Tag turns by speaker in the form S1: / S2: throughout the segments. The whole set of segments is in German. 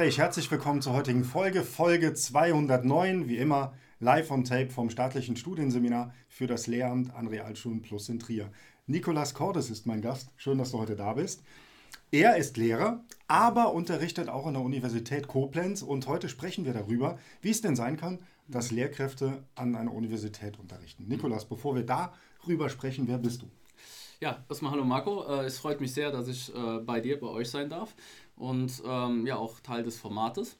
S1: Gespräch. Herzlich willkommen zur heutigen Folge, Folge 209, wie immer live on tape vom staatlichen Studienseminar für das Lehramt an Realschulen Plus in Trier. Nikolas Cordes ist mein Gast. Schön, dass du heute da bist. Er ist Lehrer, aber unterrichtet auch an der Universität Koblenz und heute sprechen wir darüber, wie es denn sein kann, dass Lehrkräfte an einer Universität unterrichten. Nikolas, bevor wir darüber sprechen, wer bist du?
S2: Ja, erstmal hallo Marco. Äh, es freut mich sehr, dass ich äh, bei dir, bei euch sein darf und ähm, ja auch Teil des Formates.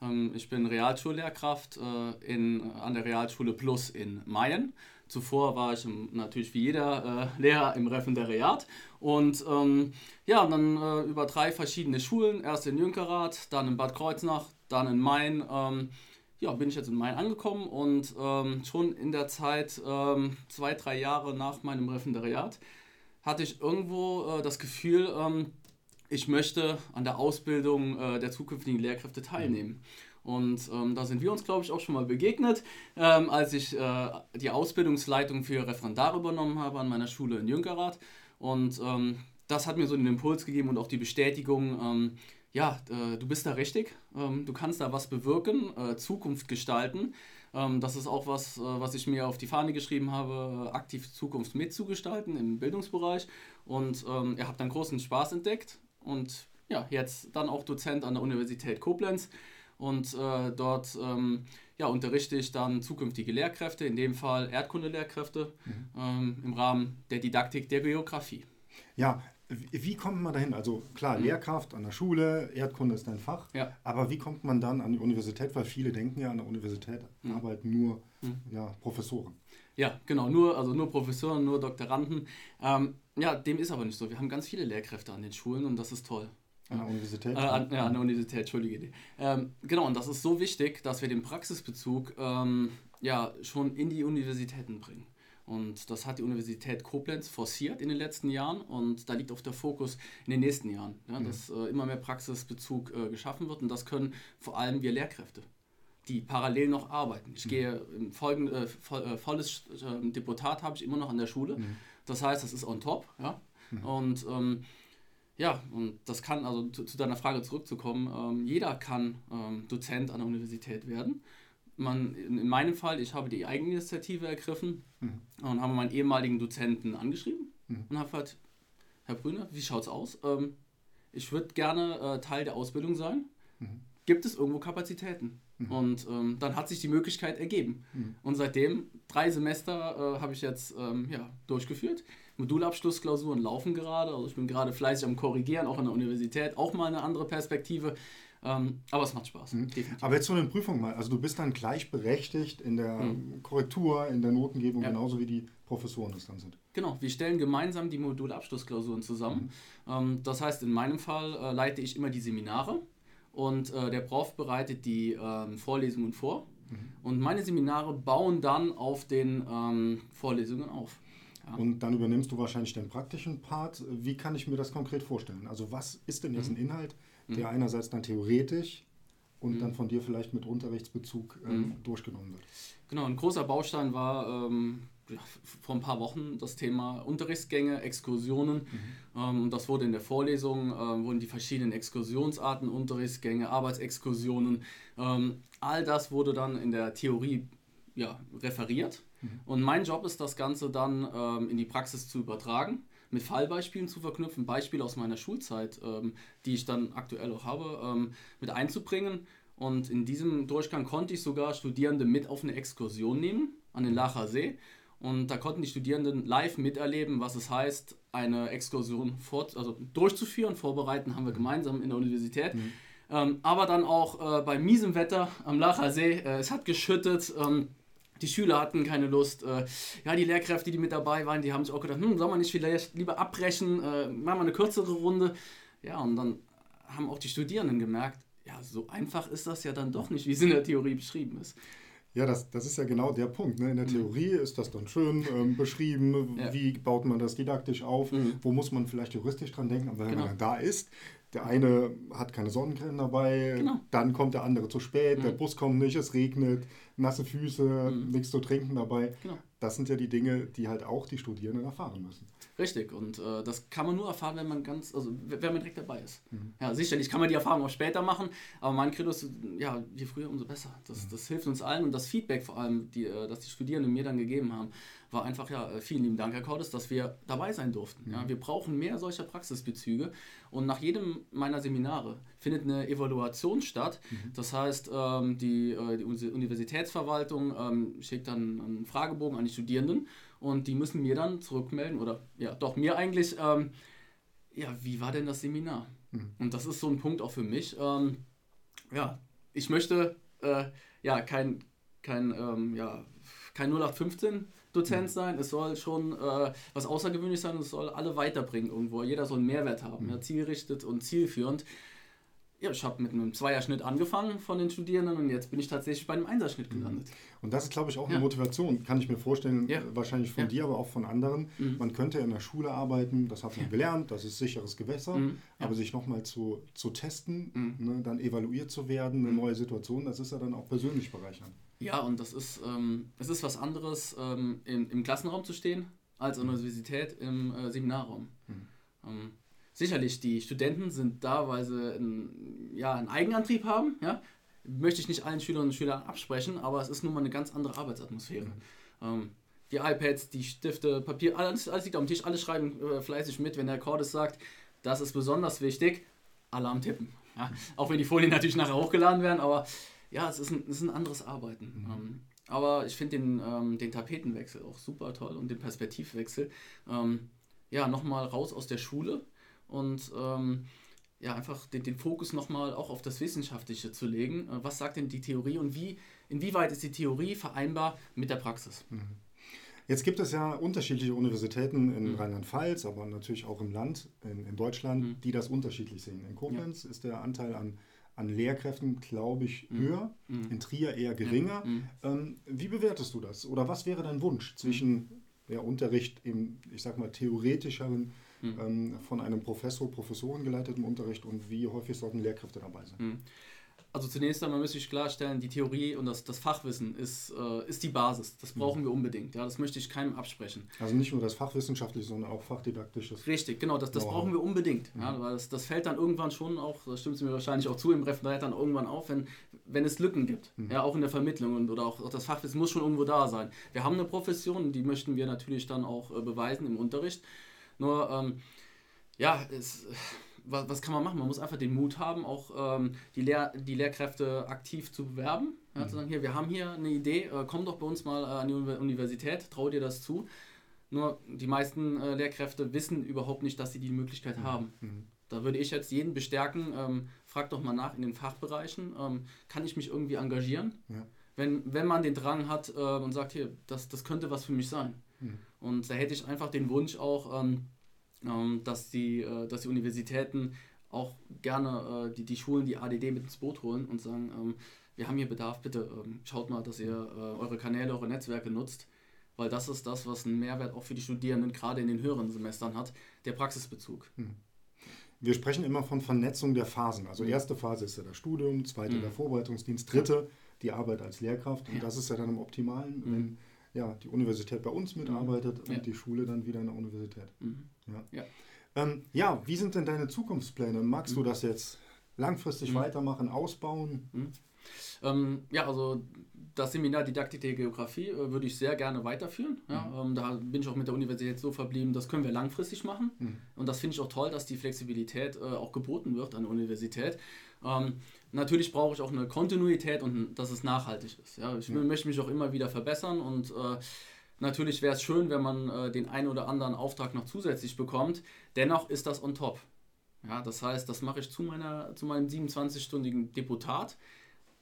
S2: Ähm, ich bin Realschullehrkraft äh, in, an der Realschule Plus in Mayen. Zuvor war ich im, natürlich wie jeder äh, Lehrer im Referendariat und ähm, ja, dann äh, über drei verschiedene Schulen, erst in Jünkerath, dann in Bad Kreuznach, dann in Main. Ähm, ja, bin ich jetzt in Main angekommen und ähm, schon in der Zeit, ähm, zwei, drei Jahre nach meinem Referendariat, hatte ich irgendwo äh, das Gefühl, ich möchte an der Ausbildung äh, der zukünftigen Lehrkräfte teilnehmen. Und ähm, da sind wir uns, glaube ich, auch schon mal begegnet, ähm, als ich äh, die Ausbildungsleitung für Referendar übernommen habe an meiner Schule in Jünkerath. Und ähm, das hat mir so den Impuls gegeben und auch die Bestätigung, ähm, ja, äh, du bist da richtig, ähm, du kannst da was bewirken, äh, Zukunft gestalten. Ähm, das ist auch was, äh, was ich mir auf die Fahne geschrieben habe, äh, aktiv Zukunft mitzugestalten im Bildungsbereich. Und ähm, ihr habt dann großen Spaß entdeckt und ja, jetzt dann auch Dozent an der Universität Koblenz. Und äh, dort ähm, ja, unterrichte ich dann zukünftige Lehrkräfte, in dem Fall Erdkundelehrkräfte, mhm. ähm, im Rahmen der Didaktik der Geografie.
S1: Ja, wie kommt man dahin? Also klar, mhm. Lehrkraft an der Schule, Erdkunde ist dein Fach, ja. aber wie kommt man dann an die Universität? Weil viele denken ja, an der Universität mhm. arbeiten nur mhm. ja, Professoren.
S2: Ja, genau, nur, also nur Professoren, nur Doktoranden. Ähm, ja, dem ist aber nicht so. Wir haben ganz viele Lehrkräfte an den Schulen und das ist toll.
S1: An der Universität? Äh,
S2: an, ja, an der Universität, entschuldige. Ähm, genau, und das ist so wichtig, dass wir den Praxisbezug ähm, ja, schon in die Universitäten bringen. Und das hat die Universität Koblenz forciert in den letzten Jahren und da liegt auch der Fokus in den nächsten Jahren, ja, mhm. dass äh, immer mehr Praxisbezug äh, geschaffen wird und das können vor allem wir Lehrkräfte, die parallel noch arbeiten. Ich mhm. gehe im folgen, äh, äh, volles äh, Deputat habe ich immer noch an der Schule, mhm. Das heißt, das ist on top. Ja? Mhm. Und ähm, ja, und das kann, also zu, zu deiner Frage zurückzukommen, ähm, jeder kann ähm, Dozent an der Universität werden. Man, in meinem Fall, ich habe die Eigeninitiative ergriffen mhm. und habe meinen ehemaligen Dozenten angeschrieben mhm. und habe halt, Herr Brüner, wie schaut's aus? Ähm, ich würde gerne äh, Teil der Ausbildung sein. Mhm. Gibt es irgendwo Kapazitäten? Mhm. Und ähm, dann hat sich die Möglichkeit ergeben. Mhm. Und seitdem, drei Semester äh, habe ich jetzt ähm, ja, durchgeführt. Modulabschlussklausuren laufen gerade. Also ich bin gerade fleißig am Korrigieren, auch an der Universität. Auch mal eine andere Perspektive. Ähm, aber es macht Spaß. Mhm.
S1: Aber jetzt so eine Prüfung mal. Also du bist dann gleichberechtigt in der mhm. Korrektur, in der Notengebung, ja. genauso wie die Professoren es dann sind.
S2: Genau, wir stellen gemeinsam die Modulabschlussklausuren zusammen. Mhm. Ähm, das heißt, in meinem Fall äh, leite ich immer die Seminare und äh, der Prof bereitet die ähm, Vorlesungen vor. Mhm. Und meine Seminare bauen dann auf den ähm, Vorlesungen auf.
S1: Ja. Und dann übernimmst du wahrscheinlich den praktischen Part. Wie kann ich mir das konkret vorstellen? Also was ist denn jetzt mhm. ein Inhalt, der mhm. einerseits dann theoretisch und mhm. dann von dir vielleicht mit Unterrichtsbezug ähm, mhm. durchgenommen wird?
S2: Genau, ein großer Baustein war ähm, vor ein paar Wochen das Thema Unterrichtsgänge, Exkursionen. Mhm. Ähm, das wurde in der Vorlesung, äh, wurden die verschiedenen Exkursionsarten, Unterrichtsgänge, Arbeitsexkursionen, ähm, all das wurde dann in der Theorie ja, referiert. Mhm. Und mein Job ist, das Ganze dann ähm, in die Praxis zu übertragen, mit Fallbeispielen zu verknüpfen, Beispiele aus meiner Schulzeit, ähm, die ich dann aktuell auch habe, ähm, mit einzubringen. Und in diesem Durchgang konnte ich sogar Studierende mit auf eine Exkursion nehmen an den Lacher See. Und da konnten die Studierenden live miterleben, was es heißt, eine Exkursion fort, also durchzuführen. Vorbereiten haben wir gemeinsam in der Universität. Mhm. Ähm, aber dann auch äh, bei miesem Wetter am Lacher See. Äh, es hat geschüttet. Ähm, die Schüler hatten keine Lust. Äh, ja, die Lehrkräfte, die mit dabei waren, die haben sich auch gedacht, hm, soll man nicht vielleicht lieber abbrechen, äh, machen wir eine kürzere Runde. Ja, und dann haben auch die Studierenden gemerkt, ja, so einfach ist das ja dann doch nicht, wie es in der Theorie beschrieben ist.
S1: Ja, das, das ist ja genau der Punkt. Ne? In der mhm. Theorie ist das dann schön ähm, beschrieben, ja. wie baut man das didaktisch auf, mhm. wo muss man vielleicht juristisch dran denken, aber wenn genau. man dann da ist, der eine hat keine Sonnencreme dabei, genau. dann kommt der andere zu spät, mhm. der Bus kommt nicht, es regnet, nasse Füße, mhm. nichts zu trinken dabei. Genau. das sind ja die Dinge, die halt auch die Studierenden erfahren müssen.
S2: Richtig, und äh, das kann man nur erfahren, wenn man ganz, also wenn man direkt dabei ist. Mhm. Ja, sicherlich kann man die Erfahrung auch später machen, aber mein Credo ist, ja, je früher, umso besser. Das, mhm. das hilft uns allen und das Feedback vor allem, die, äh, das die Studierenden mir dann gegeben haben, war einfach, ja, äh, vielen lieben Dank, Herr Cordes, dass wir dabei sein durften. Mhm. Ja, wir brauchen mehr solcher Praxisbezüge und nach jedem meiner Seminare findet eine Evaluation statt. Mhm. Das heißt, ähm, die, äh, die Universitätsverwaltung ähm, schickt dann einen Fragebogen an die Studierenden und die müssen mir dann zurückmelden, oder ja, doch mir eigentlich, ähm, ja, wie war denn das Seminar? Mhm. Und das ist so ein Punkt auch für mich. Ähm, ja, ich möchte äh, ja kein, kein, ähm, ja, kein 0815 Dozent mhm. sein, es soll schon äh, was Außergewöhnliches sein, es soll alle weiterbringen irgendwo. Jeder soll einen Mehrwert haben, mhm. ja, zielgerichtet und zielführend. Ja, ich habe mit einem Zweierschnitt angefangen von den Studierenden und jetzt bin ich tatsächlich bei einem Einserschnitt mhm. gelandet.
S1: Und das ist, glaube ich, auch eine ja. Motivation, kann ich mir vorstellen, ja. wahrscheinlich von ja. dir, aber auch von anderen. Mhm. Man könnte in der Schule arbeiten, das hat man gelernt, das ist sicheres Gewässer, mhm. aber sich nochmal zu, zu testen, mhm. ne, dann evaluiert zu werden, eine mhm. neue Situation, das ist ja dann auch persönlich bereichernd.
S2: Ja, und das ist, ähm, es ist was anderes, ähm, im, im Klassenraum zu stehen, als an der Universität im äh, Seminarraum. Ähm, sicherlich, die Studenten sind da, weil sie einen, ja, einen Eigenantrieb haben. Ja? Möchte ich nicht allen Schülerinnen und Schülern absprechen, aber es ist nun mal eine ganz andere Arbeitsatmosphäre. Mhm. Ähm, die iPads, die Stifte, Papier, alles, alles liegt auf dem Tisch, alle schreiben äh, fleißig mit, wenn der Cordes sagt, das ist besonders wichtig, alle am Tippen. Ja? Auch wenn die Folien natürlich nachher hochgeladen werden, aber ja, es ist ein, es ist ein anderes Arbeiten. Mhm. Ähm, aber ich finde den, ähm, den Tapetenwechsel auch super toll und den Perspektivwechsel. Ähm, ja, nochmal raus aus der Schule, und ähm, ja, einfach den, den Fokus nochmal auch auf das Wissenschaftliche zu legen. Äh, was sagt denn die Theorie und wie, inwieweit ist die Theorie vereinbar mit der Praxis? Mhm.
S1: Jetzt gibt es ja unterschiedliche Universitäten in mhm. Rheinland-Pfalz, aber natürlich auch im Land, in, in Deutschland, mhm. die das unterschiedlich sehen. In Koblenz ja. ist der Anteil an, an Lehrkräften, glaube ich, mhm. höher, mhm. in Trier eher geringer. Mhm. Ähm, wie bewertest du das? Oder was wäre dein Wunsch zwischen ja, Unterricht im, ich sag mal, theoretischeren mhm. ähm, von einem Professor, Professoren geleiteten Unterricht und wie häufig sollten Lehrkräfte dabei sein? Mhm.
S2: Also zunächst einmal müsste ich klarstellen, die Theorie und das, das Fachwissen ist, äh, ist die Basis. Das mhm. brauchen mhm. wir unbedingt. Ja, das möchte ich keinem absprechen.
S1: Also nicht nur das fachwissenschaftliche, sondern auch fachdidaktisches.
S2: Richtig, genau, das, das brauchen wir unbedingt. Mhm. Ja, weil das, das fällt dann irgendwann schon auch, das stimmt mir wahrscheinlich auch zu, im Referat dann irgendwann auf, wenn, wenn es Lücken gibt. Mhm. Ja, auch in der Vermittlung und, oder auch, auch, das Fachwissen muss schon irgendwo da sein. Wir haben eine Profession, die möchten wir natürlich dann auch äh, beweisen im Unterricht. Nur, ähm, ja, es, was, was, kann man machen? Man muss einfach den Mut haben, auch ähm, die, Lehr die Lehrkräfte aktiv zu bewerben. Ja, mhm. Zu sagen, hier, wir haben hier eine Idee, äh, komm doch bei uns mal äh, an die Universität, trau dir das zu. Nur die meisten äh, Lehrkräfte wissen überhaupt nicht, dass sie die Möglichkeit mhm. haben. Mhm. Da würde ich jetzt jeden bestärken, ähm, frag doch mal nach in den Fachbereichen, ähm, kann ich mich irgendwie engagieren? Ja. Wenn, wenn man den Drang hat äh, und sagt, hier, das, das könnte was für mich sein. Mhm. Und da hätte ich einfach den Wunsch auch, ähm, ähm, dass, die, äh, dass die Universitäten auch gerne äh, die, die Schulen, die ADD mit ins Boot holen und sagen, ähm, wir haben hier Bedarf, bitte ähm, schaut mal, dass ihr äh, eure Kanäle, eure Netzwerke nutzt, weil das ist das, was einen Mehrwert auch für die Studierenden gerade in den höheren Semestern hat, der Praxisbezug. Hm.
S1: Wir sprechen immer von Vernetzung der Phasen. Also erste Phase ist ja das Studium, zweite mhm. der Vorbereitungsdienst, dritte die Arbeit als Lehrkraft. Und ja. das ist ja dann im Optimalen, mhm. wenn ja, die Universität bei uns mitarbeitet mhm. und die Schule dann wieder in der Universität. Mhm. Ja. Ja. Ähm, ja, wie sind denn deine Zukunftspläne? Magst du mhm. das jetzt langfristig mhm. weitermachen, ausbauen?
S2: Mhm. Ähm, ja, also das Seminar Didaktik der Geografie äh, würde ich sehr gerne weiterführen. Ja? Mhm. Ähm, da bin ich auch mit der Universität so verblieben, das können wir langfristig machen. Mhm. Und das finde ich auch toll, dass die Flexibilität äh, auch geboten wird an der Universität. Ähm, natürlich brauche ich auch eine Kontinuität und dass es nachhaltig ist. Ja? Ich ja. möchte mich auch immer wieder verbessern und äh, natürlich wäre es schön, wenn man äh, den einen oder anderen Auftrag noch zusätzlich bekommt. Dennoch ist das on top. Ja, das heißt, das mache ich zu, meiner, zu meinem 27-stündigen Deputat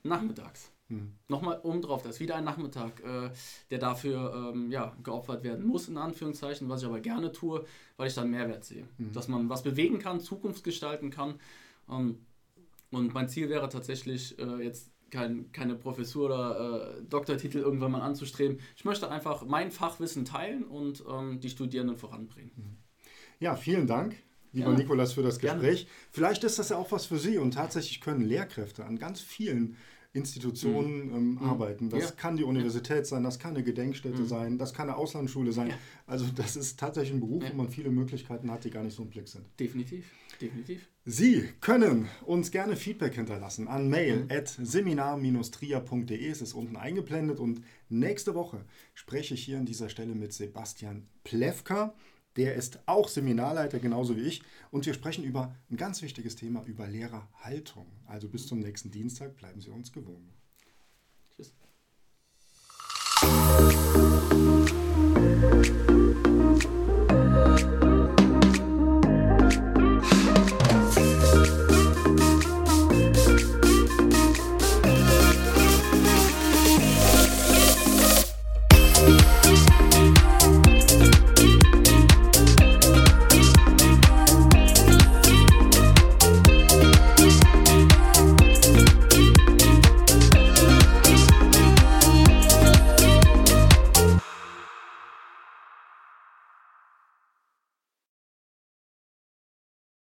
S2: nachmittags. Hm. Nochmal oben drauf, das ist wieder ein Nachmittag, äh, der dafür ähm, ja, geopfert werden muss, in Anführungszeichen, was ich aber gerne tue, weil ich dann Mehrwert sehe. Hm. Dass man was bewegen kann, Zukunft gestalten kann. Ähm, und mein Ziel wäre tatsächlich äh, jetzt kein, keine Professur oder äh, Doktortitel irgendwann mal anzustreben. Ich möchte einfach mein Fachwissen teilen und ähm, die Studierenden voranbringen. Mhm.
S1: Ja, vielen Dank, lieber ja. Nikolas, für das Gespräch. Gerne. Vielleicht ist das ja auch was für Sie und tatsächlich können Lehrkräfte an ganz vielen Institutionen mhm. ähm, mhm. arbeiten. Das ja. kann die Universität sein, das kann eine Gedenkstätte mhm. sein, das kann eine Auslandsschule sein. Ja. Also das ist tatsächlich ein Beruf, ja. wo man viele Möglichkeiten hat, die gar nicht so im Blick sind.
S2: Definitiv, definitiv.
S1: Sie können uns gerne Feedback hinterlassen an mail mhm. at seminar-tria.de. Es ist unten eingeblendet und nächste Woche spreche ich hier an dieser Stelle mit Sebastian Plewka. Der ist auch Seminarleiter, genauso wie ich. Und wir sprechen über ein ganz wichtiges Thema, über Lehrerhaltung. Also bis zum nächsten Dienstag bleiben Sie uns gewogen.